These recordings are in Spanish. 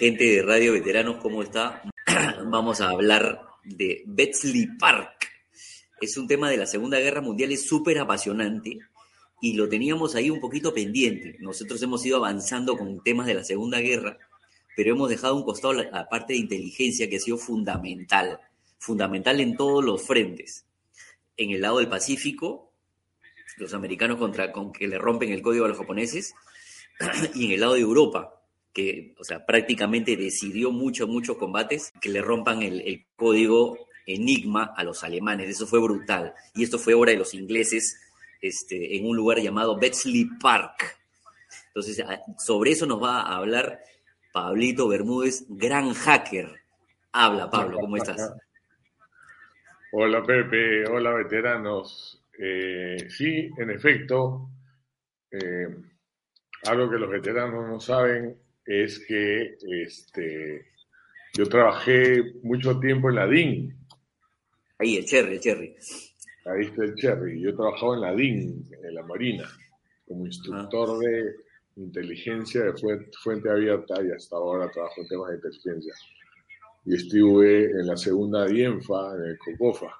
Gente de Radio Veteranos, ¿cómo está? Vamos a hablar de Bletchley Park. Es un tema de la Segunda Guerra Mundial, es súper apasionante y lo teníamos ahí un poquito pendiente. Nosotros hemos ido avanzando con temas de la Segunda Guerra, pero hemos dejado un costado la parte de inteligencia que ha sido fundamental, fundamental en todos los frentes. En el lado del Pacífico, los americanos contra con que le rompen el código a los japoneses, y en el lado de Europa, que, o sea, prácticamente decidió muchos, muchos combates que le rompan el, el, código Enigma a los alemanes. Eso fue brutal. Y esto fue obra de los ingleses este, en un lugar llamado Bletchley Park. Entonces, sobre eso nos va a hablar Pablito Bermúdez, gran hacker. Habla, Pablo, ¿cómo estás? Hola, Pepe. Hola, veteranos. Eh, sí, en efecto, eh, algo que los veteranos no saben es que este, yo trabajé mucho tiempo en la DIN. Ahí, el Cherry, el Cherry. Ahí está el Cherry. Yo trabajaba en la DIN, en la Marina, como instructor ah. de inteligencia de fuente, abierta y hasta ahora trabajo en temas de inteligencia. Y estuve en la segunda DIENFA, en el COCOFA,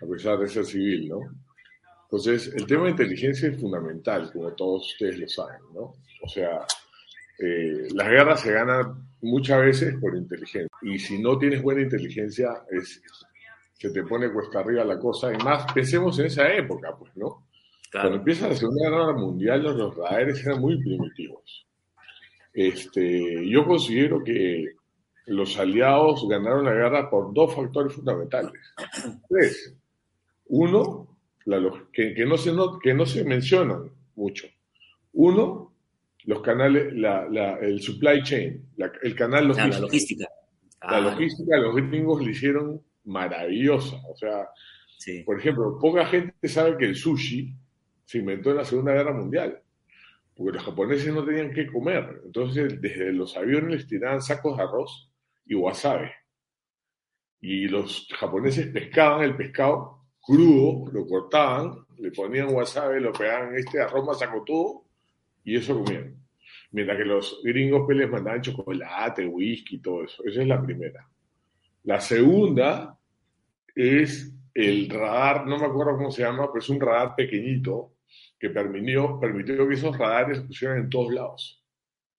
a pesar de ser civil, ¿no? Entonces, el tema de inteligencia es fundamental, como todos ustedes lo saben, ¿no? O sea, eh, las guerras se ganan muchas veces por inteligencia. Y si no tienes buena inteligencia, es, se te pone cuesta arriba la cosa. Y más, pensemos en esa época, pues, ¿no? Cuando empieza la Segunda Guerra Mundial, los, los radares eran muy primitivos. Este, yo considero que los aliados ganaron la guerra por dos factores fundamentales. Tres. Uno, la, que, que, no se, no, que no se mencionan mucho. Uno, los canales, la, la, el supply chain, la, el canal logístico. la logística. La logística, los gringos le hicieron maravillosa. O sea, sí. por ejemplo, poca gente sabe que el sushi se inventó en la Segunda Guerra Mundial, porque los japoneses no tenían que comer. Entonces, desde los aviones les tiraban sacos de arroz y wasabi. Y los japoneses pescaban el pescado crudo, lo cortaban, le ponían wasabi, lo pegaban en este arroz todo y eso comían. Mientras que los gringos pues, les mandaban chocolate, whisky, todo eso. Esa es la primera. La segunda es el radar, no me acuerdo cómo se llama, pero es un radar pequeñito que permitió, que esos radares pusieran en todos lados.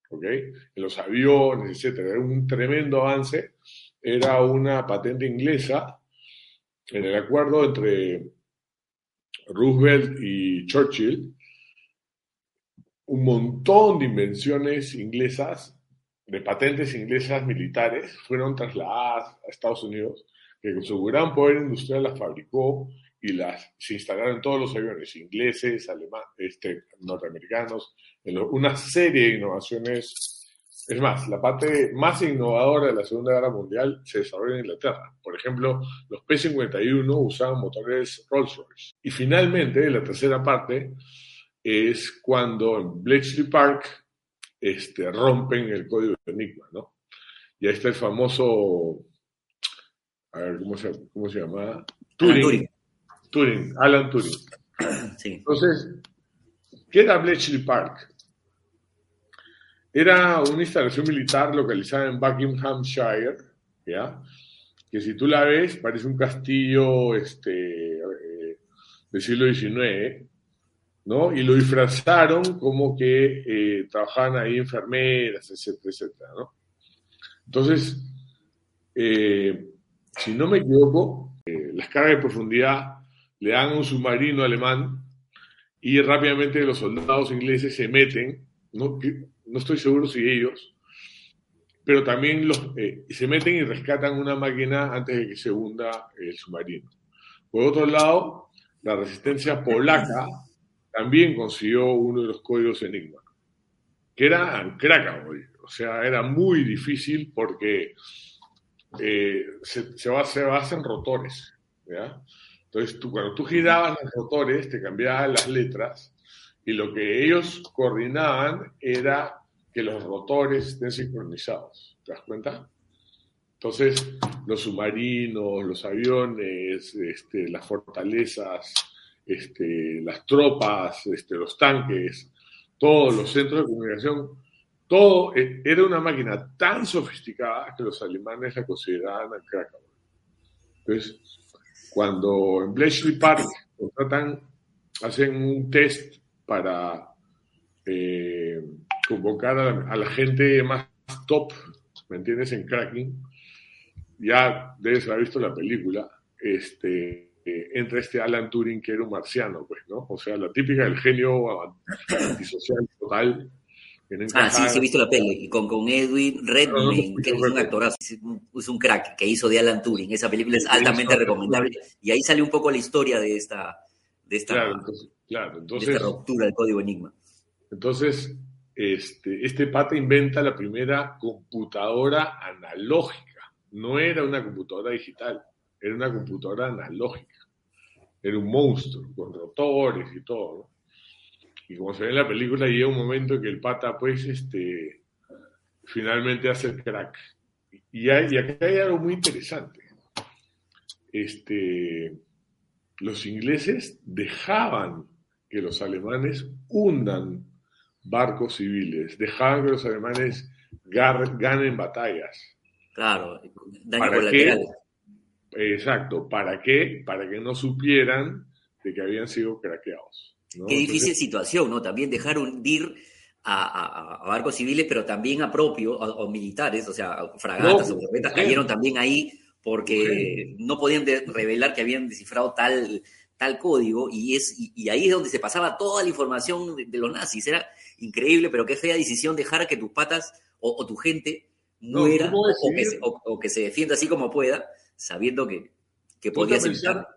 ¿Ok? En los aviones, etc. Era un tremendo avance. Era una patente inglesa en el acuerdo entre Roosevelt y Churchill un montón de invenciones inglesas, de patentes inglesas militares, fueron trasladadas a Estados Unidos, que con su gran poder industrial las fabricó y las se instalaron en todos los aviones ingleses, alemanes, este, norteamericanos, en una serie de innovaciones. Es más, la parte más innovadora de la Segunda Guerra Mundial se desarrolló en Inglaterra. Por ejemplo, los P-51 usaban motores Rolls-Royce. Y finalmente, la tercera parte, es cuando en Bletchley Park este, rompen el código de Enigma, ¿no? Y ahí está el famoso, a ver, ¿cómo se, cómo se llama? Turing. Turing. Alan Turing. Sí. Entonces, ¿qué era Bletchley Park? Era una instalación militar localizada en Buckinghamshire, ¿ya? Que si tú la ves, parece un castillo este, eh, del siglo XIX, ¿no? Y lo disfrazaron como que eh, trabajaban ahí enfermeras, etcétera. Entonces, eh, si no me equivoco, eh, las cargas de profundidad le dan a un submarino alemán y rápidamente los soldados ingleses se meten, no, no estoy seguro si ellos, pero también los, se meten y rescatan una máquina antes de que se hunda el submarino. Por otro lado, la resistencia polaca también consiguió uno de los códigos Enigma, que era Krakow. O sea, era muy difícil porque eh, se, se, basan rotores. Entonces, tú, cuando tú girabas los rotores, te cambiaban las letras y lo que ellos coordinaban era que los rotores estén sincronizados. ¿Te das cuenta? Entonces, los submarinos, los aviones, este, las fortalezas, este, las tropas, este, los tanques, todos los centros de comunicación, todo eh, era una máquina tan sofisticada que los alemanes la consideraban a Krakow. Entonces, cuando en Bletchley Park contratan, hacen un test para eh, convocar a la, gente más top, ¿me entiendes?, en cracking, ya debes haber visto la película, este, eh, entra este Alan Turing que era un marciano, pues, ¿no? O sea, la típica del genio antisocial total. ah, sí, sí, he visto la peli, y con, con Edwin Redmayne, que es un actorazo, es un crack que hizo de Alan Turing. Esa película es altamente recomendable. Y ahí sale un poco la historia de esta, de esta, claro, entonces, de esta ruptura del código Enigma. Entonces, este, este pata inventa la primera computadora analógica no era una computadora digital, era una computadora analógica. Era un monstruo, con rotores y todo. Y como se ve en la película, llega un momento en que el pata, pues, este, finalmente hace el crack. Y, hay, y acá hay algo muy interesante. Este, los ingleses dejaban que los alemanes hundan barcos civiles, dejaban que los alemanes ganen batallas. Claro, daño colateral. Exacto, ¿para qué? Para que no supieran de que habían sido craqueados. Qué difícil situación, ¿no? También dejar hundir a, barcos civiles, pero también a propios, o, militares, o sea, fragatas o corbetas cayeron también ahí porque no podían revelar que habían descifrado tal, tal código y, es, y, ahí es donde se pasaba toda la información de, los nazis. Era increíble, pero qué fea decisión dejar que tus patas o tu gente muera o, que se, defienda así como pueda, sabiendo que, que podía pensar,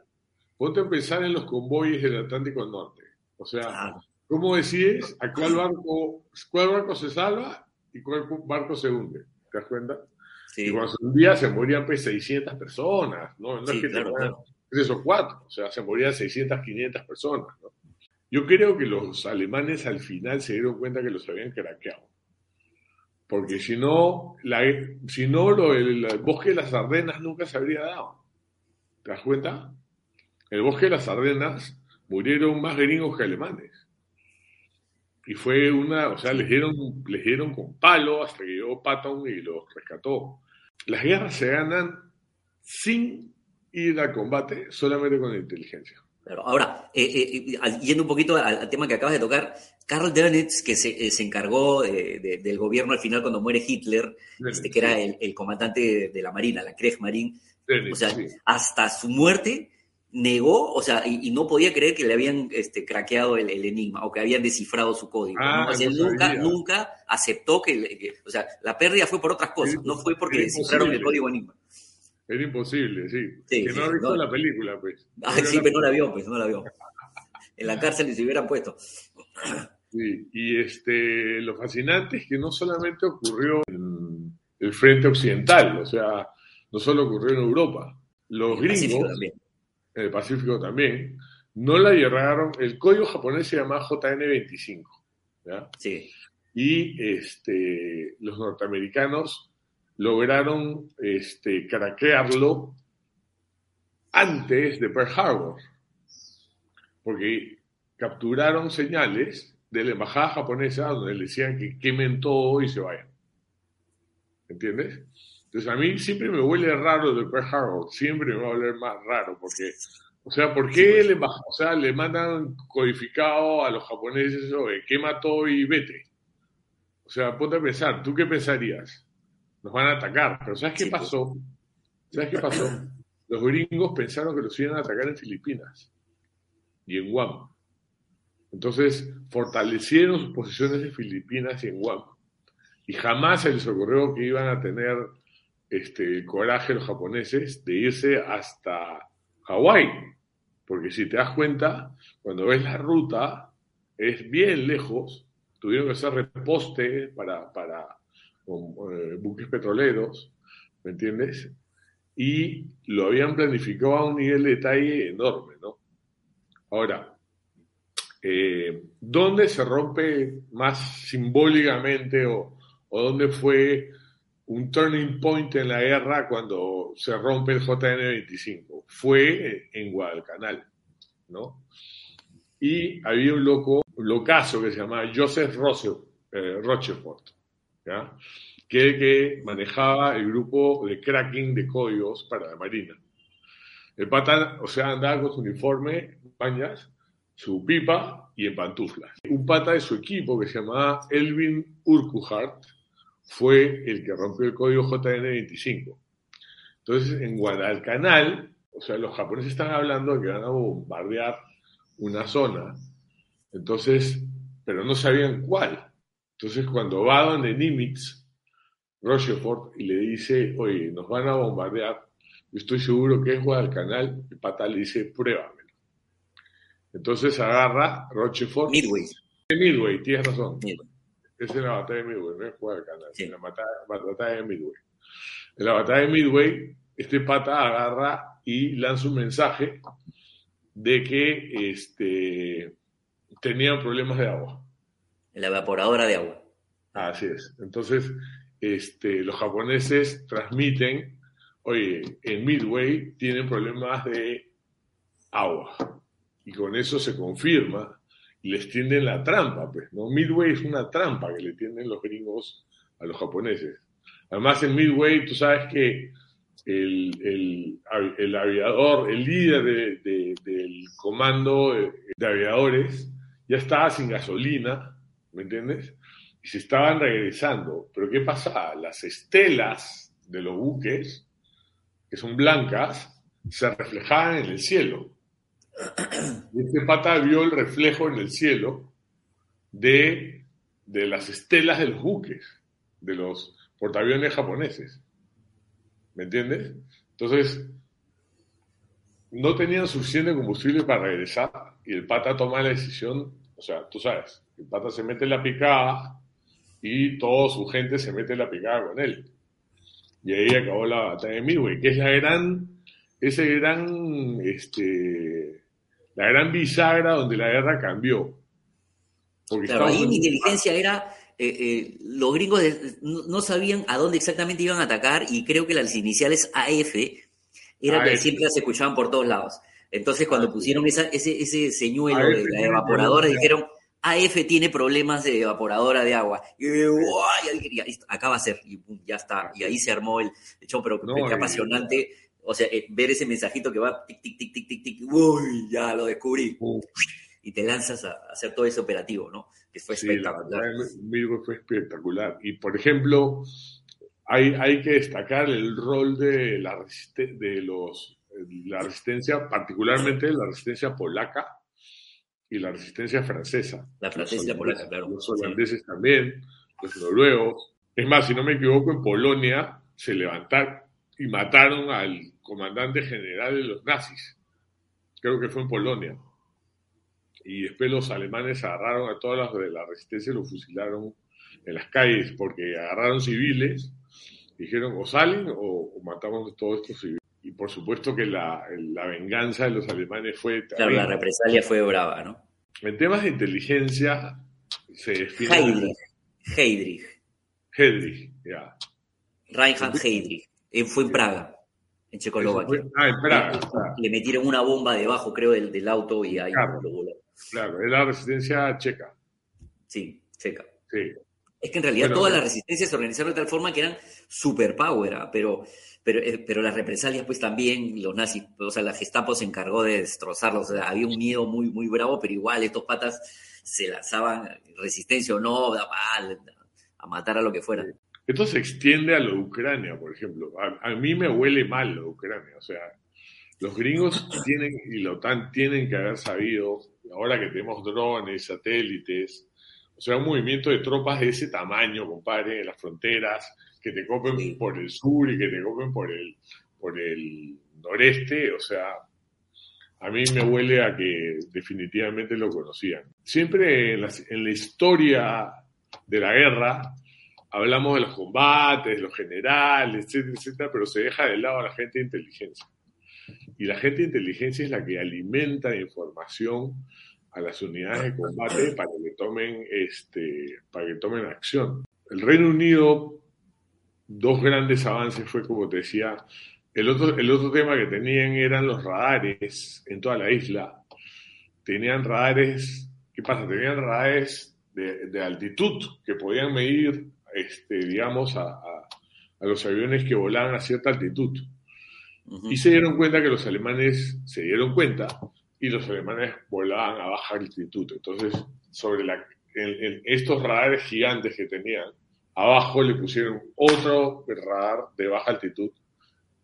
Ponte a pensar en los convoyes del Atlántico Norte. O sea, ah. ¿cómo decides a cuál barco, cuál barco se salva y cuál barco se hunde? ¿Te das cuenta? Y cuando se hundía se morían pues 600 personas, ¿no? No es que claro, tres o cuatro, o sea, se morían 600, 500 personas, ¿no? Yo creo que los alemanes al final se dieron cuenta que los habían craqueado. Porque si no, la, si no el, bosque de las Ardenas nunca se habría dado. ¿Te das cuenta? El bosque de las Ardenas murieron más gringos que alemanes. Y fue una, o sea, les dieron, les dieron con palo hasta que llegó Patton y los rescató. Las guerras se ganan sin ir al combate, solamente con inteligencia. Ahora, eh, eh, eh, yendo un poquito al, tema que acabas de tocar, Karl Dönitz, que se, encargó del gobierno al final cuando muere Hitler, este, que era el, comandante de, la Marina, la Kriegsmarine, o sea, hasta su muerte negó, o sea, y, no podía creer que le habían este, craqueado el, enigma o que habían descifrado su código. Ah, nunca, nunca aceptó que, o sea, la pérdida fue por otras cosas, no fue porque descifraron el código enigma. Era imposible, sí. que no ha visto la película, pues. Ah, sí, pero no la vio, pues, no la vio. En la cárcel ni se hubieran puesto. Sí, y este, lo fascinante es que no solamente ocurrió en el frente occidental, o sea, no solo ocurrió en Europa. Los gringos, en el Pacífico también, no la llegaron, el código japonés se llama JN25, ¿ya? Sí. Y este, los norteamericanos lograron este, craquearlo antes de Pearl Harbor, porque capturaron señales de la embajada japonesa donde le decían que quemen todo y se vayan. ¿Entiendes? Entonces a mí siempre me huele raro de Pearl Harbor, siempre me va a oler más raro, porque, o sea, ¿por qué le, o sea, le mandan codificado a los japoneses, oye, quema todo y vete? O sea, ponte a pensar, ¿tú qué pensarías? Nos van a atacar. Pero ¿sabes qué pasó? ¿Sabes qué pasó? Los gringos pensaron que los iban a atacar en Filipinas y en Guam. Entonces fortalecieron sus posiciones en Filipinas y en Guam. Y jamás se les ocurrió que iban a tener este coraje los japoneses de irse hasta Hawái. Porque si te das cuenta, cuando ves la ruta, es bien lejos. Tuvieron que hacer reposte para, para con eh, buques petroleros, ¿me entiendes? Y lo habían planificado a un nivel de detalle enorme, ¿no? Ahora, eh, ¿dónde se rompe más simbólicamente o, o dónde fue un turning point en la guerra cuando se rompe el JN-25? Fue en Guadalcanal, ¿no? Y había un loco, un locazo que se llamaba Joseph eh, Rochefort, que manejaba el grupo de cracking de códigos para la Marina. El pata, o sea, andaba con su uniforme, bañas, su pipa y en pantuflas. Un pata de su equipo que se llamaba Elvin Urquhart fue el que rompió el código JN25. Entonces, en Guadalcanal, o sea, los japoneses están hablando de que van a bombardear una zona, entonces, pero no sabían cuál. Entonces, cuando va donde Nimitz, Rochefort, y le dice, oye, nos van a bombardear, yo estoy seguro que es Guadalcanal, el pata le dice, pruébamelo. Entonces agarra Rochefort. Midway. Midway, tienes razón. Es la batalla de Midway, no es Guadalcanal, es la batalla de Midway. En la batalla de Midway, este pata agarra y lanza un mensaje de que este, tenían problemas de agua. La evaporadora de agua. Así es. Entonces, este, los japoneses transmiten, oye, en Midway tienen problemas de agua. Y con eso se confirma y les tienden la trampa, pues, ¿no? Midway es una trampa que le tienden los gringos a los japoneses. Además, en Midway, tú sabes que el, aviador, el líder del comando de, aviadores, ya estaba sin gasolina, ¿me entiendes? Y se estaban regresando. Pero ¿qué pasa? Las estelas de los buques, que son blancas, se reflejaban en el cielo. Y este pata vio el reflejo en el cielo de, de las estelas de los buques, de los portaaviones japoneses. ¿Me entiendes? Entonces, no tenían suficiente combustible para regresar y el pata toma la decisión, o sea, tú sabes, el pata se mete en la picada y toda su gente se mete en la picada con él. Y ahí acabó la batalla de Midway, que es la gran, ese gran, este, la gran bisagra donde la guerra cambió. claro, ahí mi inteligencia era eh, eh, los gringos no, sabían a dónde exactamente iban a atacar y creo que las iniciales AF eran que siempre las escuchaban por todos lados. Entonces cuando pusieron ese, ese señuelo de la evaporadora dijeron, AF tiene problemas de evaporadora de agua. Y, acá va a ser, y ya está. Y ahí se armó el, hecho, pero qué apasionante. O sea, eh, ver ese mensajito que va tic, tic, tic, tic, tic, tic, uy, ya lo descubrí. Y te lanzas a hacer todo ese operativo, ¿no? que fue espectacular. fue espectacular. Y por ejemplo, hay, hay que destacar el rol de la, de los, la resistencia, particularmente la resistencia polaca y la resistencia francesa. La francesa polaca, claro. Los holandeses también, los noruegos. Es más, si no me equivoco, en Polonia se levantaron y mataron al comandante general de los nazis. Creo que fue en Polonia y después los alemanes agarraron a todas las de la resistencia y los fusilaron en las calles porque agarraron civiles, dijeron o salen o, matamos a todos estos civiles. Y por supuesto que la, venganza de los alemanes fue... Claro, la represalia fue brava, ¿no? En temas de inteligencia se define... Heydrich. Heydrich. Heydrich, ya. Reinhard Heydrich. Fue en Praga en Checoslovaquia. ah, en Praga. Le, metieron una bomba debajo, creo, del, del auto y ahí lo voló. Claro, es la resistencia checa. Sí, checa. Sí. Es que en realidad todas las resistencias se organizaron de tal forma que eran superpower, ¿ah? pero, pero, eh, pero las represalias, pues también los nazis, o sea, la Gestapo se encargó de destrozarlos. O sea, había un miedo muy, muy bravo, pero igual estos patas se lanzaban resistencia o no, a matar a lo que fuera. Esto se extiende a lo de Ucrania, por ejemplo. A, a mí me huele mal lo de Ucrania. O sea, los gringos tienen y la OTAN tienen que haber sabido, ahora que tenemos drones, satélites, o sea, un movimiento de tropas de ese tamaño, compadre, en las fronteras, que te copen por el sur y que te copen por el, por el noreste, o sea, a mí me huele a que definitivamente lo conocían. Siempre en la, en la historia de la guerra, hablamos de los combates, los generales, etcétera, etcétera, pero se deja de lado a la gente de inteligencia. Y la gente de inteligencia es la que alimenta información a las unidades de combate para que tomen, este, para que tomen acción. El Reino Unido, dos grandes avances fue, como te decía, el otro, el otro tema que tenían eran los radares en toda la isla. Tenían radares, ¿qué pasa? Tenían radares de, altitud que podían medir, este, digamos, a, a, los aviones que volaban a cierta altitud. Y se dieron cuenta que los alemanes se dieron cuenta y los alemanes volaban a baja altitud. Entonces, sobre la, estos radares gigantes que tenían, abajo le pusieron otro radar de baja altitud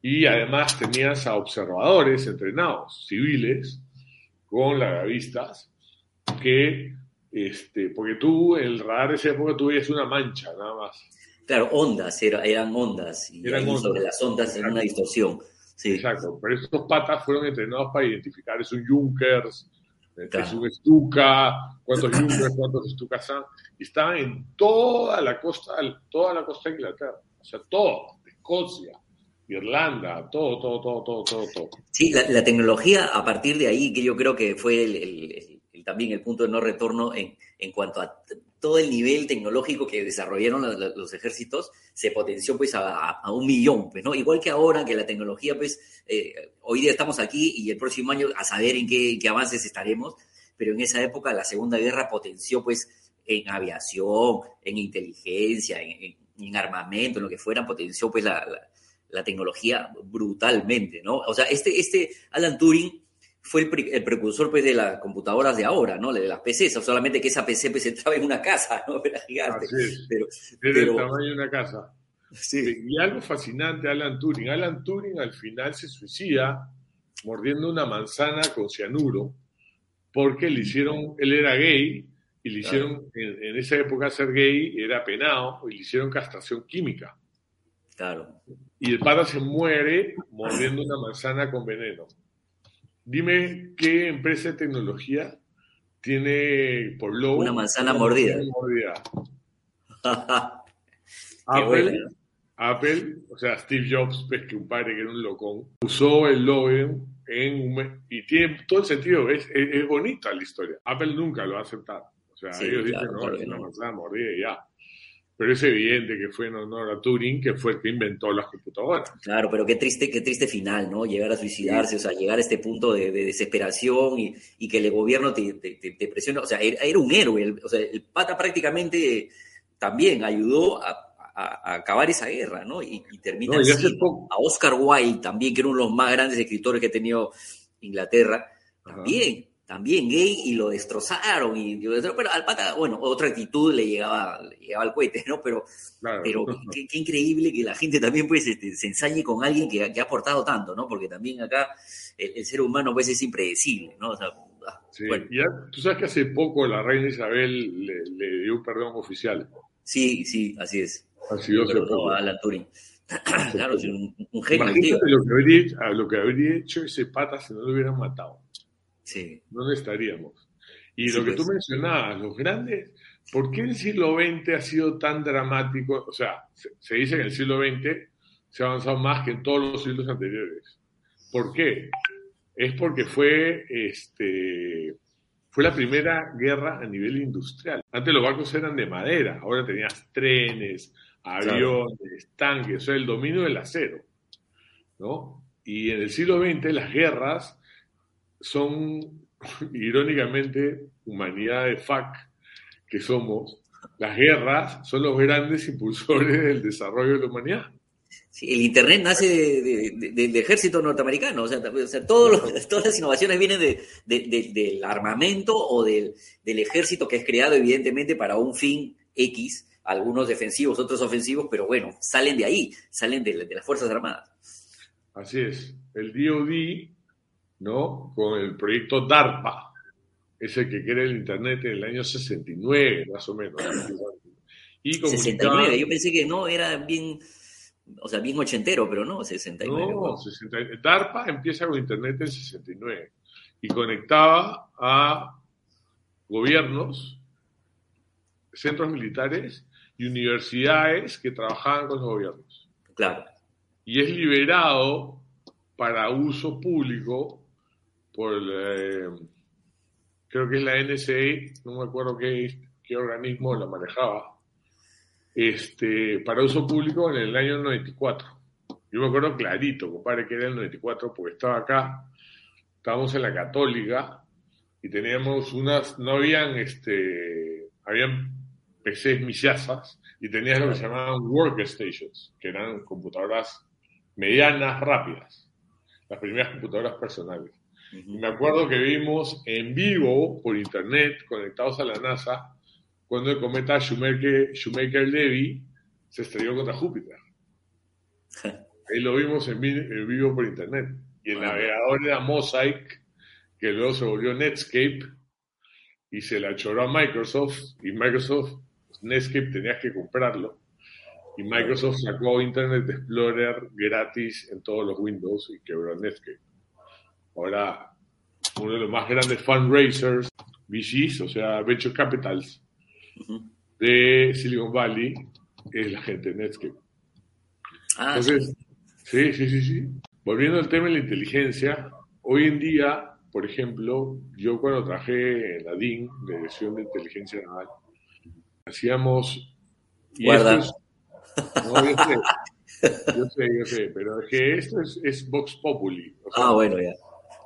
y además tenías a observadores entrenados, civiles, con lagavistas, que, este, porque tú, el radar de esa época, tú veías una mancha nada más. Claro, ondas, eran ondas, y eran sobre las ondas en una distorsión. Sí. Exacto, pero estos patas fueron entrenados para identificar, es un Junkers, es un Stuka, cuántos Junkers, cuántos Stukas son, y estaban en toda la costa, toda la costa de Inglaterra, o sea, todo, Escocia, Irlanda, todo, todo, todo, todo, todo, todo. Sí, la, tecnología a partir de ahí, que yo creo que fue el, también el punto de no retorno en, en cuanto a todo el nivel tecnológico que desarrollaron los, ejércitos se potenció pues a, un millón, pues, ¿no? Igual que ahora que la tecnología, pues, eh, hoy día estamos aquí y el próximo año a saber en qué, avances estaremos, pero en esa época la Segunda Guerra potenció pues en aviación, en inteligencia, en, armamento, en lo que fuera, potenció pues la, la, tecnología brutalmente, ¿no? O sea, este, este Alan Turing fue el, precursor pues, de las computadoras de ahora, ¿no? De las PCs, solamente que esa PC pues, entraba en una casa, ¿no? Era gigante. Pero, Era el tamaño de una casa. Sí. Y algo fascinante, Alan Turing. Alan Turing al final se suicida mordiendo una manzana con cianuro porque le hicieron, él era gay y le hicieron, en, esa época ser gay era penado y le hicieron castración química. Claro. Y el pata se muere mordiendo una manzana con veneno. Dime qué empresa de tecnología tiene por logo una manzana mordida. Apple, Apple, o sea, Steve Jobs, pues que un padre que era un locón, usó el logo en un y tiene todo el sentido, es, es, bonita la historia. Apple nunca lo va a aceptar. O sea, ellos dicen, no, es una manzana mordida y ya pero es evidente que fue en honor a Turing, que fue el que inventó las computadoras. Claro, pero qué triste, qué triste final, ¿no? Llegar a suicidarse, o sea, llegar a este punto de, desesperación y, y, que el gobierno te, te, presione. O sea, era, un héroe, o sea, el pata prácticamente también ayudó a, acabar esa guerra, ¿no? Y, termina así, a Oscar Wilde también, que era uno de los más grandes escritores que ha tenido Inglaterra, también también gay y lo destrozaron. Y, pero al pata, bueno, otra actitud le llegaba, llegaba al cohete, ¿no? Pero, pero qué, increíble que la gente también pues, este, se ensañe con alguien que, ha aportado tanto, ¿no? Porque también acá el, ser humano pues es impredecible, ¿no? O sea, ah, sí, ya, tú sabes que hace poco la reina Isabel le, dio un perdón oficial. Sí, sí, así es. Así es. a Alan Turing. claro, un, un genio. Imagínate lo que, habría, lo que habría hecho ese pata si no lo hubieran matado. Sí. ¿Dónde estaríamos? Y lo que tú pues. mencionabas, los grandes, ¿por qué el siglo XX ha sido tan dramático? O sea, se, dice que el siglo XX se ha avanzado más que en todos los siglos anteriores. ¿Por qué? Es porque fue, este, fue la primera guerra a nivel industrial. Antes los barcos eran de madera, ahora tenías trenes, aviones, tanques, o sea, el dominio del acero. ¿no? Y en el siglo XX las guerras son, irónicamente, humanidad de FAC que somos, las guerras son los grandes impulsores del desarrollo de la humanidad. Sí, el Internet nace del ejército norteamericano, o sea, todas las innovaciones vienen del armamento o del, ejército que es creado evidentemente para un fin X, algunos defensivos, otros ofensivos, pero bueno, salen de ahí, salen de, las Fuerzas Armadas. Así es, el DOD ¿no? Con el proyecto DARPA, ese que crea el Internet en el año 69, más o menos. Y 69, yo pensé que no, era bien, o sea, bien ochentero, pero no, 69. No, 69. DARPA empieza con Internet en 69 y conectaba a gobiernos, centros militares y universidades que trabajaban con los gobiernos. Claro. Y es liberado para uso público por, eh, creo que es la NSA, no me acuerdo qué, qué organismo la manejaba, este, para uso público en el año 94. Yo me acuerdo clarito, compadre, que era el 94, porque estaba acá, estábamos en la Católica y teníamos unas, no habían, este, habían PCs millazas y tenías lo que se llamaban workstations, que eran computadoras medianas rápidas, las primeras computadoras personales. Me acuerdo que vimos en vivo por internet, conectados a la NASA, cuando el cometa Shoemaker-Levy se estrelló contra Júpiter. Ahí lo vimos en, vivo por internet. Y el navegador era Mosaic, que luego se volvió Netscape y se la choró a Microsoft. Y Microsoft, Netscape tenías que comprarlo. Y Microsoft sacó Internet Explorer gratis en todos los Windows y quebró Netscape. Ahora, uno de los más grandes fundraisers, VCs, o sea, Venture Capitals, de Silicon Valley, es la gente de Netscape. Ah, Entonces, sí, sí, sí, sí. Volviendo al tema de la inteligencia, hoy en día, por ejemplo, yo cuando trabajé en la DIN, de Dirección de Inteligencia Naval, hacíamos... Guarda. no, yo sé, yo sé, yo sé, pero es que esto es, es Vox Populi. ah, bueno, ya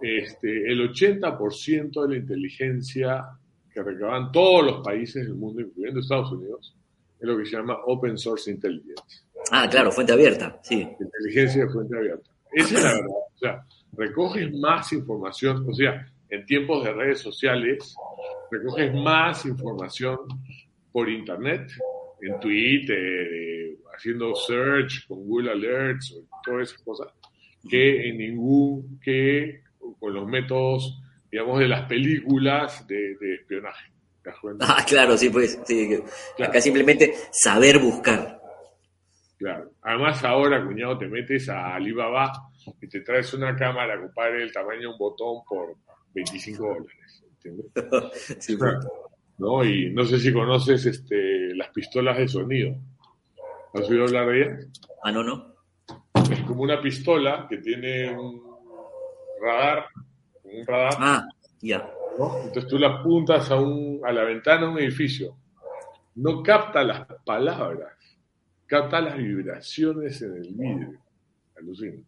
este, el 80% de la inteligencia que recaban todos los países del mundo, incluyendo Estados Unidos, es lo que se llama Open Source Intelligence. Ah, claro, fuente abierta, sí. Inteligencia de fuente abierta. Esa es la verdad. O sea, recoges más información, o sea, en tiempos de redes sociales, recoges más información por Internet, en Twitter, haciendo search con Google Alerts, todas esas cosas, que en ningún, que con los métodos, digamos, de las películas de, espionaje. Ah, claro, sí, pues, sí. Acá simplemente saber buscar. Claro. Además, ahora, cuñado, te metes a Alibaba y te traes una cámara, compadre, del tamaño de un botón por 25 dólares. ¿Entiendes? sí, pues. ¿No? Y no sé si conoces este, las pistolas de sonido. ¿Has oído hablar de ellas? Ah, no, no. Es como una pistola que tiene un radar, un radar. Ah, ya. Entonces tú la apuntas a, un, a la ventana de un edificio. No capta las palabras, capta las vibraciones en el vidrio. Alucina.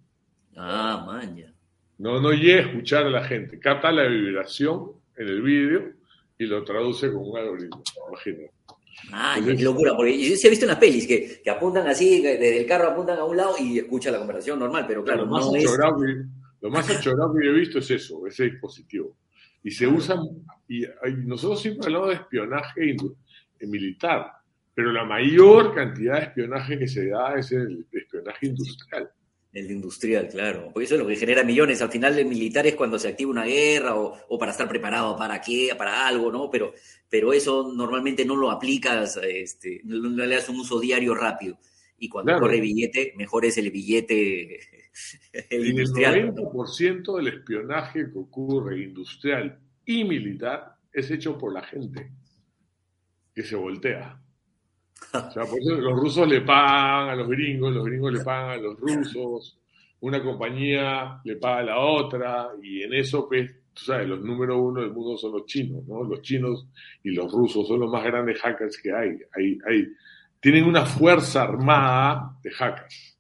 Ah, maña. No, no llega a escuchar a la gente, capta la vibración en el vidrio y lo traduce con un algoritmo. Imagínate. Ah, qué locura, porque se ha visto en las pelis que, que apuntan así, desde el carro apuntan a un lado y escucha la conversación normal, pero claro, no es... Lo más achorado que he visto es eso, ese dispositivo. Y se usa, y, nosotros siempre hablamos de espionaje militar, pero la mayor cantidad de espionaje que se da es el espionaje industrial. El industrial, claro. Porque eso es lo que genera millones. Al final, el militar es cuando se activa una guerra o, para estar preparado para qué, para algo, ¿no? Pero, pero eso normalmente no lo aplicas, este, no, le das un uso diario rápido. Y cuando corre billete, mejor es el billete el, industrial. el 90% del espionaje que ocurre industrial y militar es hecho por la gente que se voltea. O sea, por eso los rusos le pagan a los gringos, los gringos le pagan a los rusos, una compañía le paga a la otra, y en eso, pues, tú sabes, los número uno del mundo son los chinos, ¿no? Los chinos y los rusos son los más grandes hackers que hay. hay, hay tienen una fuerza armada de hackers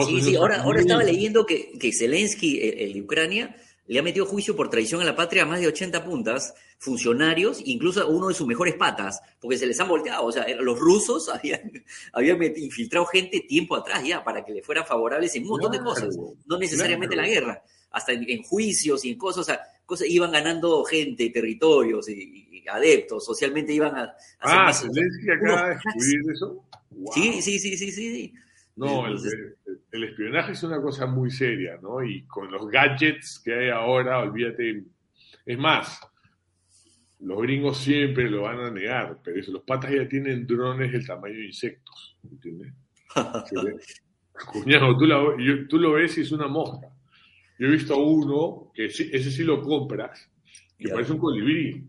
sí, sí, ahora, ahora estaba leyendo que, que Zelensky, el, de Ucrania, le ha metido juicio por traición a la patria a más de 80 puntas, funcionarios, incluso a uno de sus mejores patas, porque se les han volteado. O sea, los rusos habían, habían infiltrado gente tiempo atrás ya para que le fueran favorables en un montón de cosas, no necesariamente la guerra, hasta en, juicios y en cosas, o sea, cosas, iban ganando gente, territorios y, adeptos, socialmente iban a... ah, Zelensky acaba de escribir eso. Sí, sí, sí, sí, sí. No, el, espionaje es una cosa muy seria, ¿no? Y con los gadgets que hay ahora, olvídate. Es más, los gringos siempre lo van a negar, pero eso, los patas ya tienen drones del tamaño de insectos, ¿entiendes? Cuñado, tú, lo ves y es una mosca. Yo he visto uno, que ese sí lo compras, que parece un colibrí.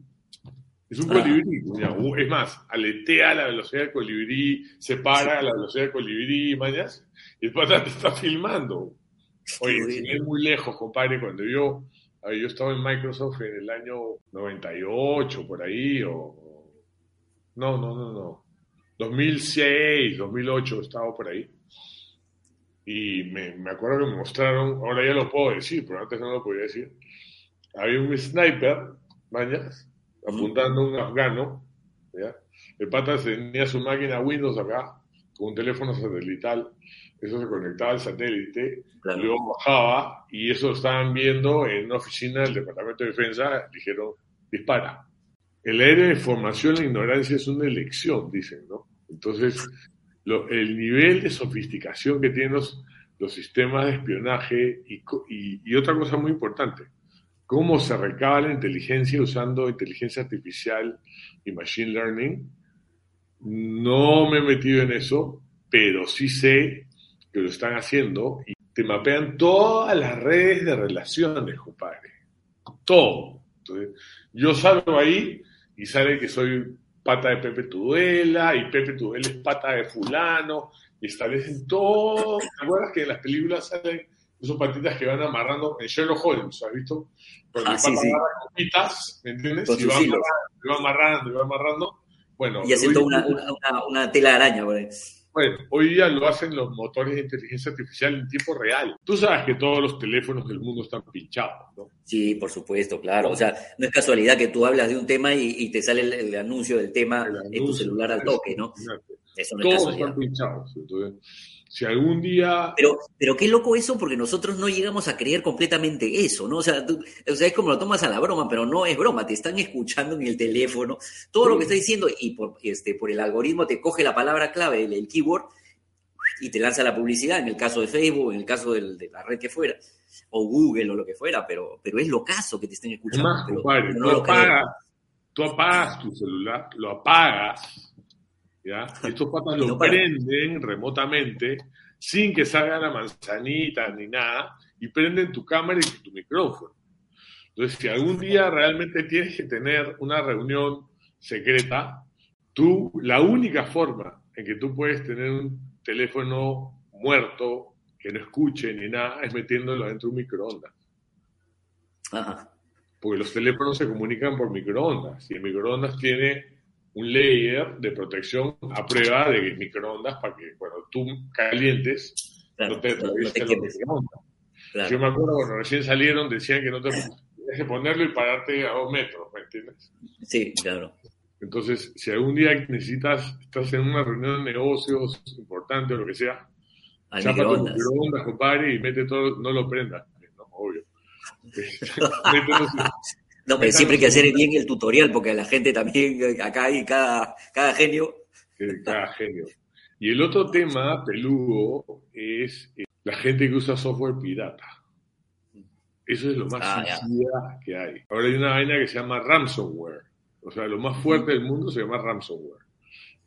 Es un colibrí. Es más, aletea a la velocidad del colibrí, se para a la velocidad del colibrí, mañas, y el pata te está filmando. Oye, es muy lejos, compadre, cuando yo, yo estaba en Microsoft en el año 98, por ahí, o... No, no, no, no. 2006, 2008 estaba por ahí. Y me, me acuerdo que me mostraron, ahora ya lo puedo decir, pero antes no lo podía decir. Había un sniper, mañas, apuntando a un afgano, ¿ya? El pata tenía su máquina Windows acá, con un teléfono satelital, eso se conectaba al satélite, luego bajaba y eso estaban viendo en una oficina del Departamento de Defensa, dijeron, dispara. El aire de formación, la ignorancia es una elección, dicen, ¿no? Entonces, el nivel de sofisticación que tienen los, los sistemas de espionaje y, y otra cosa muy importante, cómo se recaba la inteligencia usando inteligencia artificial y machine learning. No me he metido en eso, pero sí sé que lo están haciendo y te mapean todas las redes de relaciones, compadre. Todo. Entonces, yo salgo ahí y sale que soy pata de Pepe Tudela y Pepe Tudela es pata de fulano y establecen todo. ¿Te acuerdas que en las películas salen esos patitas que van amarrando en Sherlock Holmes, ¿has visto? Cuando ah, sí, sí. copitas, ¿me entiendes? y va amarrando, y va amarrando, y va amarrando. Bueno, y hace toda una, una, una, tela de araña, por Bueno, hoy día lo hacen los motores de inteligencia artificial en tiempo real. Tú sabes que todos los teléfonos del mundo están pinchados, ¿no? Sí, por supuesto, claro. O sea, no es casualidad que tú hablas de un tema y, te sale el, anuncio del tema en tu celular al toque, ¿no? Eso no todos están pinchados. Entonces, si algún día... Pero, pero qué loco eso, porque nosotros no llegamos a creer completamente eso, ¿no? O sea, o sea, es como lo tomas a la broma, pero no es broma, te están escuchando en el teléfono, todo lo que está diciendo, y por, este, por el algoritmo te coge la palabra clave, el, keyword, y te lanza la publicidad, en el caso de Facebook, en el caso de la red que fuera, o Google o lo que fuera, pero, pero es lo caso que te estén escuchando. Más, compadre, tú, apagas, tú apagas tu celular, lo apagas ¿ya? Estos patas lo prenden remotamente sin que salga la manzanita ni nada y prenden tu cámara y tu micrófono. Entonces, si algún día realmente tienes que tener una reunión secreta, tú, la única forma en que tú puedes tener un teléfono muerto que no escuche ni nada es metiéndolo dentro de un microondas. Porque los teléfonos se comunican por microondas y el microondas tiene un layer de protección a prueba de microondas para que cuando tú calientes no te atraviesen los microondas. Yo me acuerdo cuando recién salieron decían que no te tienes que ponerlo y pararte a dos metros, ¿me entiendes? Sí, claro. Entonces, si algún día necesitas, estás en una reunión de negocios importante o lo que sea, chapa tu microondas, compadre, y mete todo, no lo prendas, no, obvio. No, pero siempre hay que hacer bien el tutorial, porque la gente también, acá hay cada, cada genio. Cada genio. Y el otro tema, peludo, es eh, la gente que usa software pirata. Eso es lo más ah, que hay. Ahora hay una vaina que se llama ransomware. O sea, lo más fuerte del mundo se llama ransomware.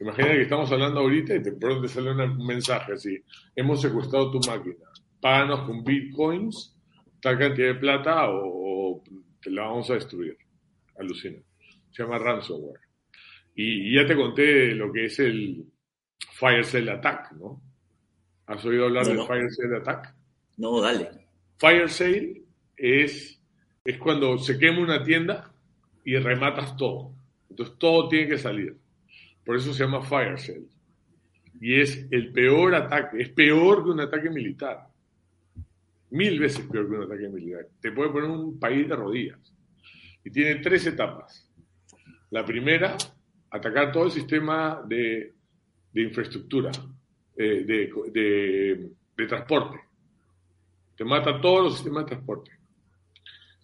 Imagina que estamos hablando ahorita y de pronto te sale un mensaje así. Hemos secuestrado tu máquina. Páganos con bitcoins, tal cantidad de plata o la vamos a destruir. Alucina. Se llama ransomware. Y, ya te conté lo que es el Fire Cell Attack, ¿no? ¿Has oído hablar del Fire Sale Attack? No, dale. Fire Sale es, es cuando se quema una tienda y rematas todo. Entonces todo tiene que salir. Por eso se llama Fire Sale. Y es el peor ataque, es peor que un ataque militar mil veces peor que un ataque militar. Te puede poner un país de rodillas. Y tiene tres etapas. La primera, atacar todo el sistema de, infraestructura, eh, de, transporte. Te mata todos los sistemas de transporte.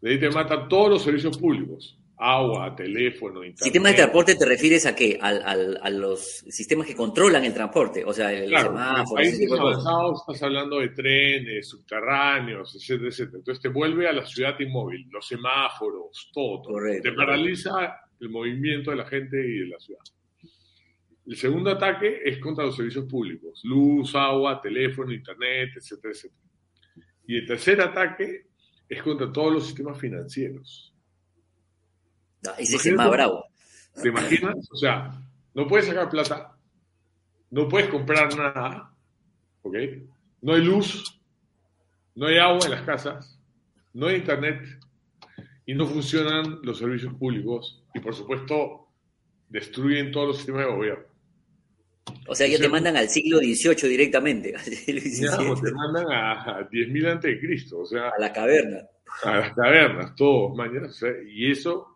De ahí te mata todos los servicios públicos agua, teléfono, internet. ¿Sistema de transporte te refieres a qué? a los sistemas que controlan el transporte, o sea, el claro, semáforo. En países avanzados estás hablando de trenes, subterráneos, etcétera, etcétera. Entonces te vuelve a la ciudad inmóvil, los semáforos, todo. Correcto, te paraliza el movimiento de la gente y de la ciudad. El segundo ataque es contra los servicios públicos, luz, agua, teléfono, internet, etcétera, etcétera. Y el tercer ataque es contra todos los sistemas financieros ese es más bravo. ¿Te imaginas? O sea, no puedes sacar plata, no puedes comprar nada, ¿ok? No hay luz, no hay agua en las casas, no hay internet y no funcionan los servicios públicos y, por supuesto, destruyen todos los sistemas de gobierno. O sea que te mandan al siglo XVIII directamente. te mandan a, 10.000 antes de Cristo, o sea... A la caverna. A las cavernas, todos mañana. y eso,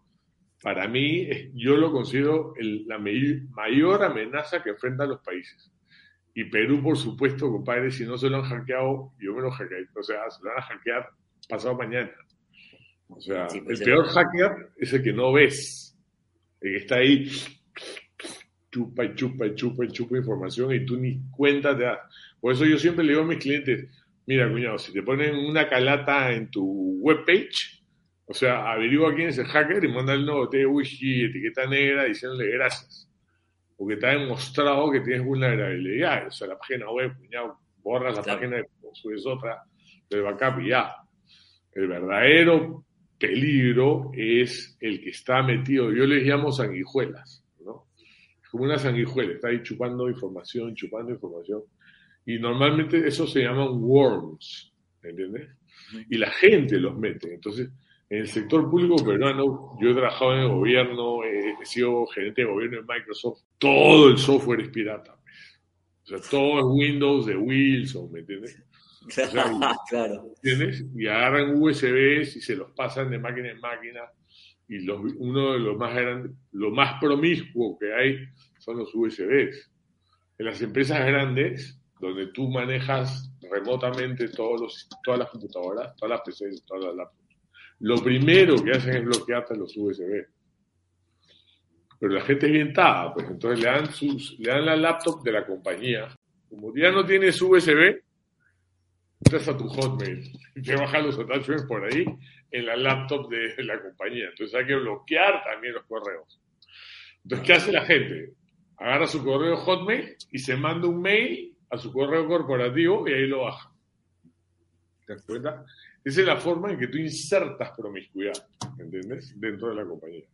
para mí, yo lo considero la mayor amenaza que enfrentan los países. Y Perú, por supuesto, compadre, si no se lo han hackeado, yo me lo hackeé. O sea, se lo van a hackear pasado mañana. O sea, pues, el peor hacker es el que no ves. El que está ahí chupa y chupa y chupa y chupa información y tú ni cuenta te das. Por eso yo siempre le digo a mis clientes, mira cuñado, si te ponen una calata en tu webpage, o sea, averigua quién es el hacker y manda el nuevo de whisky, etiqueta negra, diciéndole gracias. Porque te ha demostrado que tienes vulnerabilidad. O sea, la página web, cuñado, borras la página, subes otra, del backup y ya. El verdadero peligro es el que está metido, yo les llamo sanguijuelas como una sanguijuela, está ahí chupando información, chupando información. Y normalmente eso se llaman worms, ¿entiendes? Y la gente los mete. Entonces, en el sector público peruano, yo he trabajado en el gobierno, he sido gerente de gobierno en Microsoft, todo el software es pirata. O sea, todo es Windows de Wilson, ¿me entiendes? claro. ¿Entiendes? Y agarran USBs y se los pasan de máquina en máquina. Y los, uno de los más grandes, lo más promiscuo que hay son los USBs. En las empresas grandes, donde tú manejas remotamente todos los, todas las computadoras, todas las PCs, todas las laptops, lo primero que hacen es bloquearte los USB. Pero la gente es bien pues entonces le dan, sus, le dan la laptop de la compañía. Como ya no tienes USB, entras tu Hotmail y te bajan los attachments por ahí en la laptop de la compañía. Entonces hay que bloquear también los correos. Entonces, ¿qué hace la gente? agarra su correo Hotmail y se manda un mail a su correo corporativo y ahí lo baja. ¿Te das cuenta? Esa es la forma en que tú insertas promiscuidad, ¿entiendes? Dentro de la compañía.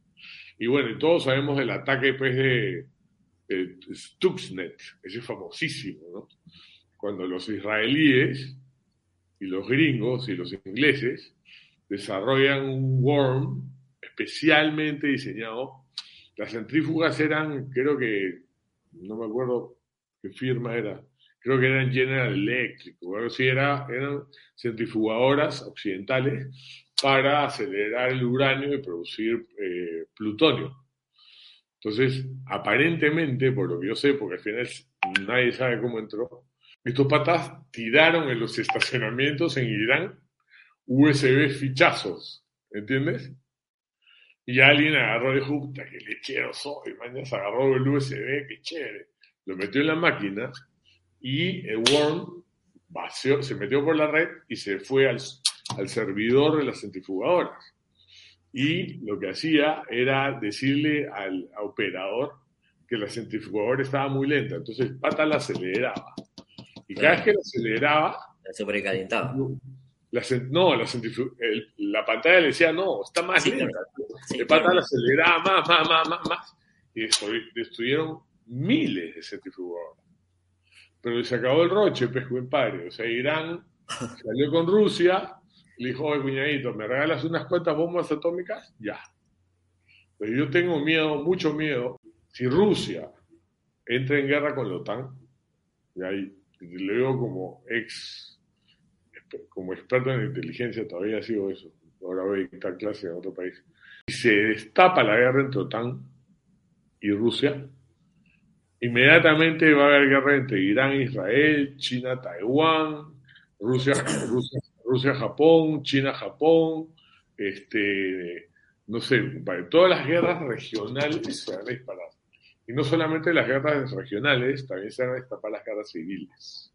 Y bueno, todos sabemos del ataque pues, de, Stuxnet, ese famosísimo, ¿no? Cuando los israelíes y los gringos y los ingleses desarrollan un worm especialmente diseñado las centrífugas eran, creo que, no me acuerdo qué firma era, creo que eran General Electric, o algo así, era, eran centrifugadoras occidentales para acelerar el uranio y producir eh, plutonio. Entonces, aparentemente, por lo que yo sé, porque al final nadie sabe cómo entró, estos patas tiraron en los estacionamientos en Irán USB fichazos, ¿entiendes? Y alguien agarró de puta, que lechero soy, mañana se agarró el USB, qué chévere. Lo metió en la máquina y el worm vació, se metió por la red y se fue al, al servidor de las centrifugadoras. Y lo que hacía era decirle al operador que la centrifugadora estaba muy lenta. Entonces el pata la aceleraba. Y cada vez que la aceleraba... La sobrecalentaba no, la, la, pantalla le decía, no, está más lenta. el pata la aceleraba más, más, más, más, más. Y destruyeron miles de centrifugadoras. Pero se acabó el roche, pues, buen padre. O sea, Irán salió con Rusia, le dijo, oye, cuñadito, ¿me regalas unas cuantas bombas atómicas? Ya. Pero yo tengo miedo, mucho miedo, si Rusia entra en guerra con la OTAN, y ahí le veo como ex como experto en inteligencia todavía sigo eso. Ahora voy a dictar clase en otro país. Y se destapa la guerra entre OTAN y Rusia. Inmediatamente va a haber guerra entre Irán, Israel, China, Taiwán, Rusia, Rusia, Rusia, Japón, China, Japón, este, no sé, todas las guerras regionales se van a disparar. Y no solamente las guerras regionales, también se van a destapar las guerras civiles.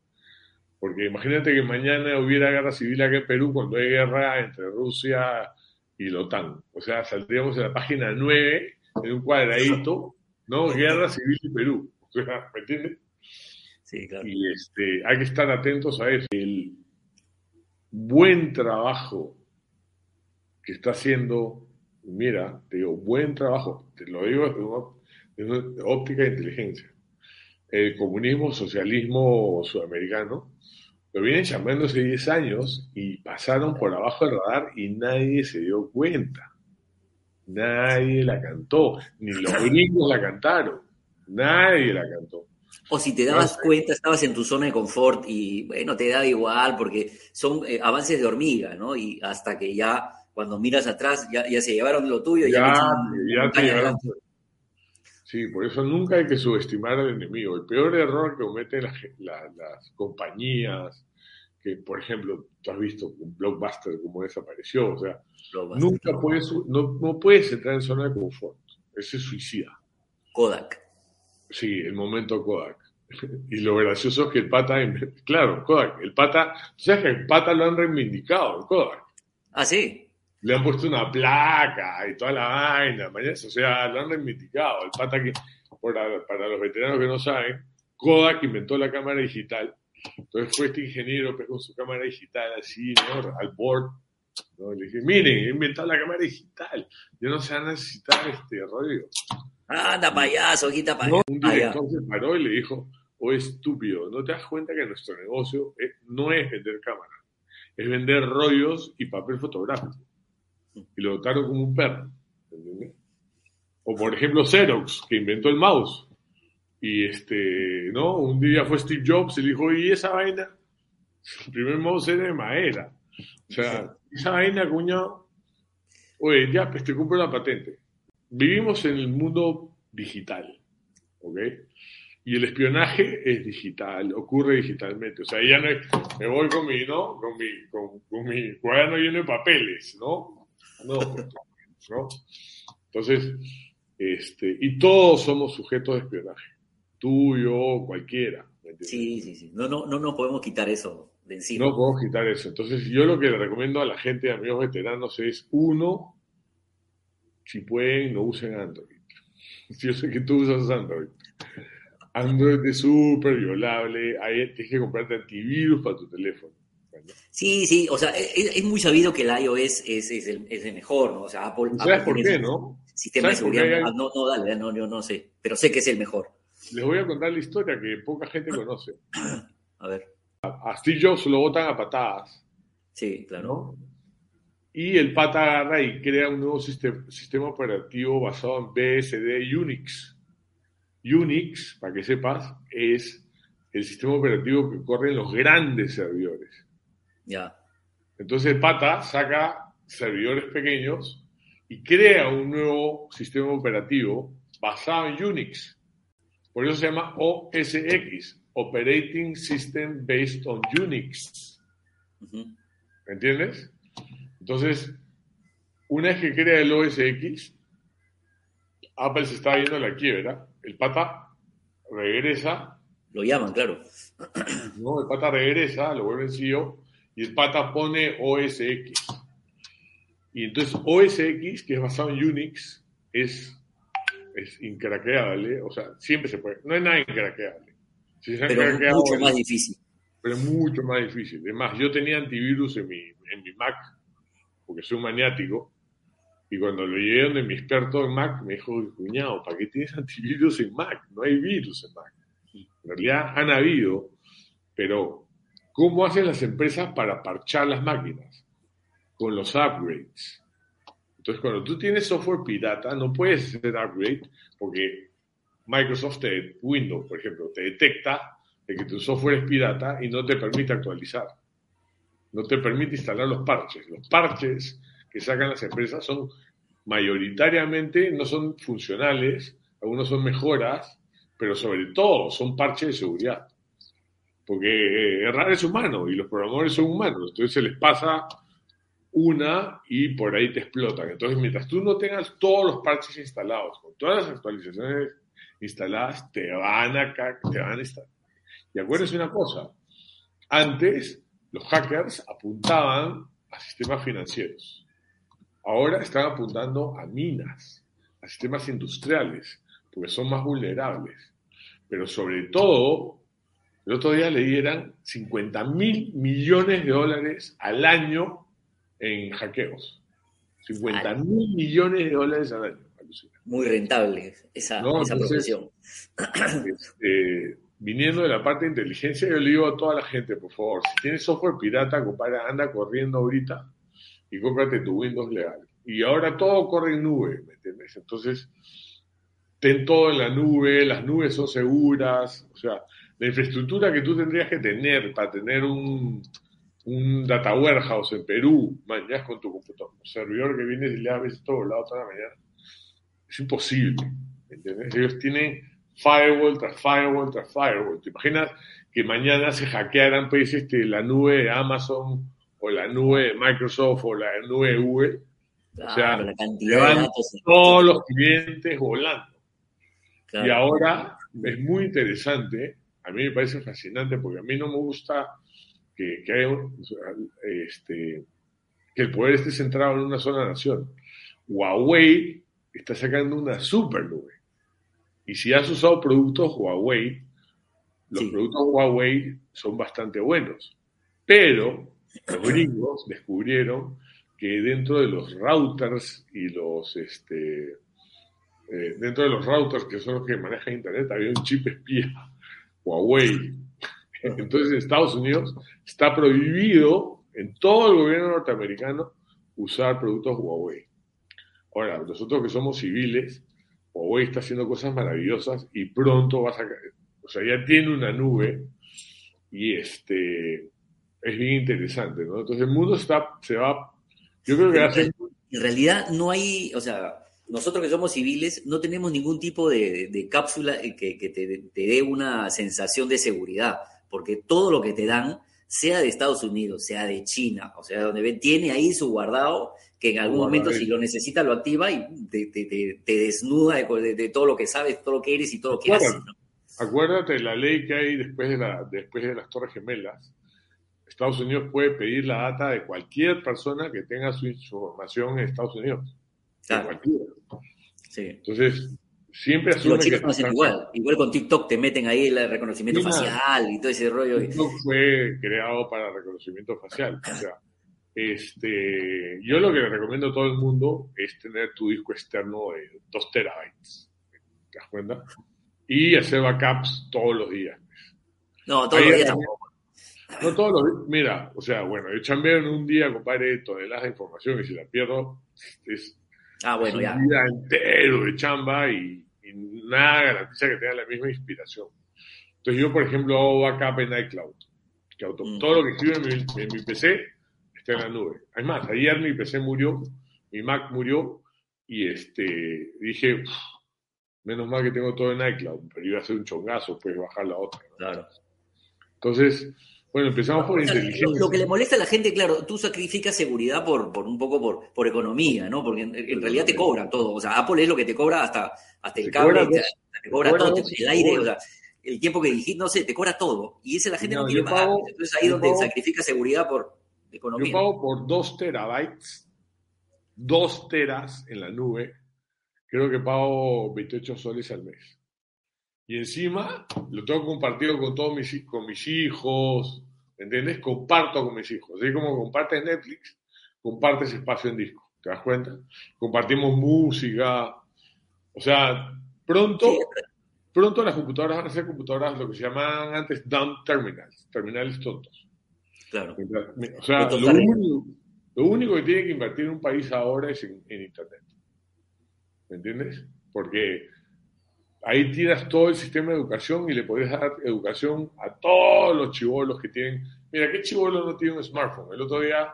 Porque imagínate que mañana hubiera guerra civil aquí en Perú cuando hay guerra entre Rusia y la OTAN. O sea, saldríamos en la página 9, en un cuadradito, ¿no? Guerra civil en Perú. ¿me entiendes? Sí, claro. Y este, hay que estar atentos a eso. El buen trabajo que está haciendo Mira, te digo, buen trabajo, te lo digo desde una, óptica de inteligencia. El comunismo, socialismo sudamericano, lo vienen llamando hace 10 años y pasaron por abajo del radar y nadie se dio cuenta. Nadie la cantó, ni los gringos la cantaron, nadie la cantó. O si te dabas cuenta, estabas en tu zona de confort y bueno, te da igual porque son eh, avances de hormiga, ¿no? Y hasta que ya, cuando miras atrás, ya, se llevaron lo tuyo. Ya, ya, te llevaron. Sí, por eso nunca hay que subestimar al enemigo. El peor error que cometen las, compañías, que por ejemplo, tú has visto un blockbuster como desapareció, o sea, nunca puedes, no, no puedes entrar en zona de confort. Ese es suicida. Kodak. Sí, el momento Kodak. Y lo gracioso es que el pata, claro, Kodak, el pata, tú sabes que el pata lo han reivindicado, el Kodak. Ah, sí. Le han puesto una placa y toda la vaina, o sea, lo han reivindicado. El pata que, para, para los veteranos que no saben, Kodak inventó la cámara digital. Entonces fue este ingeniero pues, con su cámara digital así, ¿no? Al board. ¿no? Le dije, miren, he inventado la cámara digital. Yo no sé a necesitar este rollo. Anda, payaso, quita payaso. un director se paró y le dijo, oh estúpido, ¿no te das cuenta que nuestro negocio no es vender cámaras, es vender rollos y papel fotográfico? Y lo dotaron como un perro. O por ejemplo Xerox, que inventó el mouse. Y este, ¿no? Un día fue Steve Jobs y le dijo, ¿y esa vaina? El primer mouse era de madera. O sea, esa vaina, cuñado, oye, ya, pues te compro la patente vivimos en el mundo digital, ¿ok? Y el espionaje es digital, ocurre digitalmente. O sea, ya no es, me voy con mi, ¿no? Con mi, con, mi cuaderno lleno de papeles, ¿no? No, ¿no? Entonces, este, y todos somos sujetos de espionaje. Tú, yo, cualquiera. Sí, sí, sí. No, no, no nos podemos quitar eso de encima. No podemos quitar eso. Entonces, yo lo que le recomiendo a la gente, amigos veteranos, es uno, si pueden, no usen Android. Yo sé que tú usas Android. Android es súper violable. Ahí tienes que comprarte antivirus para tu teléfono. Sí, sí, o sea, es, muy sabido que el iOS es, es, el, es el, mejor, ¿no? O sea, Apple. ¿Sabes por qué, no? Sistema de seguridad. No, no, dale, no, yo no sé. Pero sé que es el mejor. Les voy a contar la historia que poca gente conoce. A ver. A, Steve Jobs lo botan a patadas. Sí, claro. Y el pata agarra y crea un nuevo sistema, operativo basado en BSD Unix. Unix, para que sepas, es el sistema operativo que corre en los grandes servidores. Ya. Entonces el pata saca servidores pequeños y crea un nuevo sistema operativo basado en Unix. Por eso se llama OSX, Operating System Based on Unix. ¿Me entiendes? Entonces, una vez que crea el OSX, Apple se está viendo la quiebra, el pata regresa. Lo llaman, claro. No, el pata regresa, lo vuelve CEO, y el pata pone OSX. Y entonces OSX, que es basado en Unix, es, es incraqueable, o sea, siempre se puede, no hay nada incraqueable. pero es mucho más difícil. Pero es mucho más difícil. Además, yo tenía antivirus en mi, en mi Mac porque soy un maniático, y cuando lo llegué donde mi experto en Mac, me dijo, cuñado, ¿para qué tienes antivirus en Mac? No hay virus en Mac. En realidad han habido, pero ¿cómo hacen las empresas para parchar las máquinas? Con los upgrades. Entonces, cuando tú tienes software pirata, no puedes hacer upgrade porque Microsoft, te, Windows, por ejemplo, te detecta de que tu software es pirata y no te permite actualizar no te permite instalar los parches. Los parches que sacan las empresas son mayoritariamente, no son funcionales, algunos son mejoras, pero sobre todo son parches de seguridad. Porque eh, errar es humano y los programadores son humanos, entonces se les pasa una y por ahí te explotan. Entonces, mientras tú no tengas todos los parches instalados, con todas las actualizaciones instaladas, te van a, te van a instalar. Y acuérdense una cosa, antes los hackers apuntaban a sistemas financieros. Ahora están apuntando a minas, a sistemas industriales, porque son más vulnerables. Pero sobre todo, el otro día le dieran 50 mil millones de dólares al año en hackeos. 50 mil millones de dólares al año. Muy rentable esa, profesión. Este, viniendo de la parte de inteligencia, yo le digo a toda la gente, por favor, si tienes software pirata, compadre, anda corriendo ahorita y cómprate tu Windows legal. Y ahora todo corre en nube, ¿me entiendes? Entonces, ten todo en la nube, las nubes son seguras, o sea, la infraestructura que tú tendrías que tener para tener un, un data warehouse en Perú, mañana con tu computador, un servidor que viene y le abres todo lado toda la mañana, es imposible. ¿entiendes? Ellos tienen firewall tras firewall tras firewall. ¿Te imaginas que mañana se hackearan pues, este, la nube de Amazon o la nube de Microsoft o la nube de Google? o sea, la todos los clientes volando. Y ahora es muy interesante, a mí me parece fascinante porque a mí no me gusta que, que, este, que el poder esté centrado en una sola nación. Huawei está sacando una super nube. Y si has usado productos Huawei, los productos Huawei son bastante buenos. Pero los gringos descubrieron que dentro de los routers y los este eh, dentro de los routers que son los que manejan internet había un chip espía Huawei entonces, en Estados Unidos está prohibido en todo el gobierno norteamericano usar productos Huawei. Ahora, nosotros que somos civiles, Huawei está haciendo cosas maravillosas y pronto va a o sea, ya tiene una nube y este es bien interesante, ¿no? Entonces el mundo está, se va, yo creo que hace... En realidad no hay, o sea, nosotros que somos civiles no tenemos ningún tipo de, cápsula que, te, te, dé una sensación de seguridad porque todo lo que te dan, sea de Estados Unidos, sea de China, o sea, donde tiene ahí su guardado, que en algún momento si lo necesita lo activa y te, desnuda de, todo lo que sabes, todo lo que eres y todo lo que haces. Acuérdate la ley que hay después de, la, después de las Torres Gemelas. Estados Unidos puede pedir la data de cualquier persona que tenga su información en Estados Unidos. Claro. Sí. Entonces, Siempre asumen que hacen igual. Igual con TikTok te meten ahí el reconocimiento facial y todo ese rollo. TikTok fue creado para reconocimiento facial. O sea, este, yo lo que le recomiendo a todo el mundo es tener tu disco externo de 2 terabytes. ¿Te das cuenta? Y hacer backups todos los días. No, todos los días tampoco. No todos los días. Mira, o sea, bueno, yo chambeo en un día, compadre, toneladas de información y si la pierdo, es, ah, bueno, un día entero de chamba y nada garantiza que tenga la misma inspiración. Entonces yo, por ejemplo, hago backup en iCloud. Que mm. Todo lo que escribo en mi, PC está en la nube. Además, ayer mi PC murió, mi Mac murió y este dije, menos mal que tengo todo en iCloud, pero iba a ser un chongazo, pues bajar la otra. Claro. Entonces, bueno, empezamos por inteligencia. Lo, que le molesta a la gente, claro, tú sacrificas seguridad por, por un poco por, por economía, ¿no? Porque en, realidad te cobra todo. O sea, Apple es lo que te cobra hasta, hasta el cable, te, cobra todo, el aire, o sea, el tiempo que dijiste, no sé, te cobra todo. Y ese la gente no, quiere pagar. Entonces ahí donde sacrifica seguridad por economía. Yo pago por dos terabytes, dos teras en la nube, creo que pago 28 soles al mes. Y encima lo tengo compartido con todos mis, con mis hijos, ¿Entiendes? Comparto con mis hijos. Así como compartes Netflix, compartes espacio en disco. ¿Te das cuenta? Compartimos música. O sea, pronto, pronto las computadoras van a ser computadoras lo que se llamaban antes dumb terminals, terminales tontos. Claro. O sea, lo único, que tiene que invertir un país ahora es en, en Internet. ¿Me entiendes? Porque ahí tiras todo el sistema de educación y le podés dar educación a todos los chivolos que tienen. Mira, ¿qué chivolo no tiene un smartphone? El otro día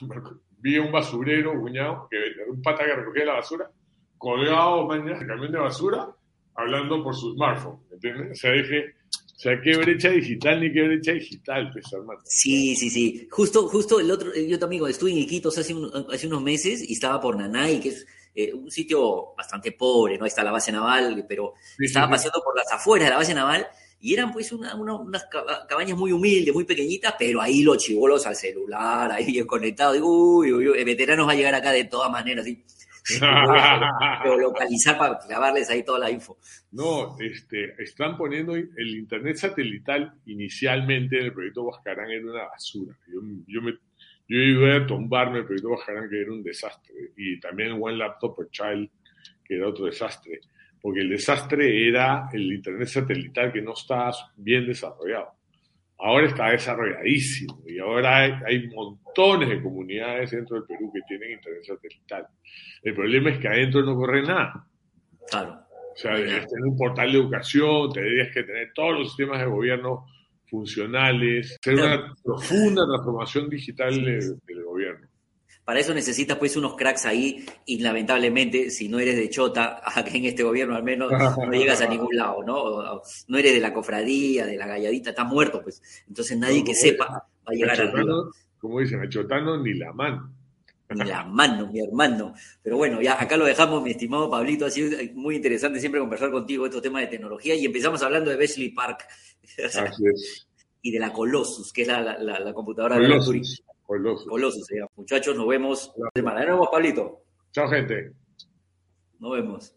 vi un basurero, cuñado, que, un pata que recogía la basura, colgado mañana el camión de basura, hablando por su smartphone. ¿Entiendes? O sea, dije, sea, qué brecha digital ni qué brecha digital, pues, hermano. Sí, sí, sí. Justo, justo el otro, yo también estuve en Iquitos hace, hace unos meses y estaba por Nanay, que es eh, un sitio bastante pobre, ¿no? Está la base naval, pero estaba paseando por las afueras de la base naval y eran pues unas cabañas muy humildes, muy pequeñitas, pero ahí los chivolos al celular, ahí conectados, uy, uy, uy, veteranos va a llegar acá de todas maneras, ¿sí? localizar para grabarles ahí toda la info. No, este, están poniendo el internet satelital inicialmente en el proyecto Huascarán en una basura. Yo, yo, me, Yo iba a tumbarme, pero bajarán que era un desastre. Y también One Laptop per Child, que era otro desastre. Porque el desastre era el Internet satelital que no estaba bien desarrollado. Ahora está desarrolladísimo y ahora hay, hay, montones de comunidades dentro del Perú que tienen Internet satelital. El problema es que adentro no corre nada. Claro. O sea, deberías tener un portal de educación, tendrías que tener todos los sistemas de gobierno funcionales, hacer una profunda transformación digital del, gobierno. Para eso necesitas pues unos cracks ahí y lamentablemente si no eres de Chota, aquí en este gobierno al menos no llegas a ningún lado, ¿no? No eres de la cofradía, de la galladita, estás muerto pues. Entonces nadie que sepa va a llegar a Como dicen, a Chotano ni la mano la mano, mi hermano. Pero bueno, ya acá lo dejamos, mi estimado Pablito. Ha sido muy interesante siempre conversar contigo estos temas de tecnología y empezamos hablando de Beshley Park y de la Colossus, que es la, computadora de la Colossus. Colossus, Muchachos, nos vemos. Nos vemos, Pablito. Chao, gente. Nos vemos.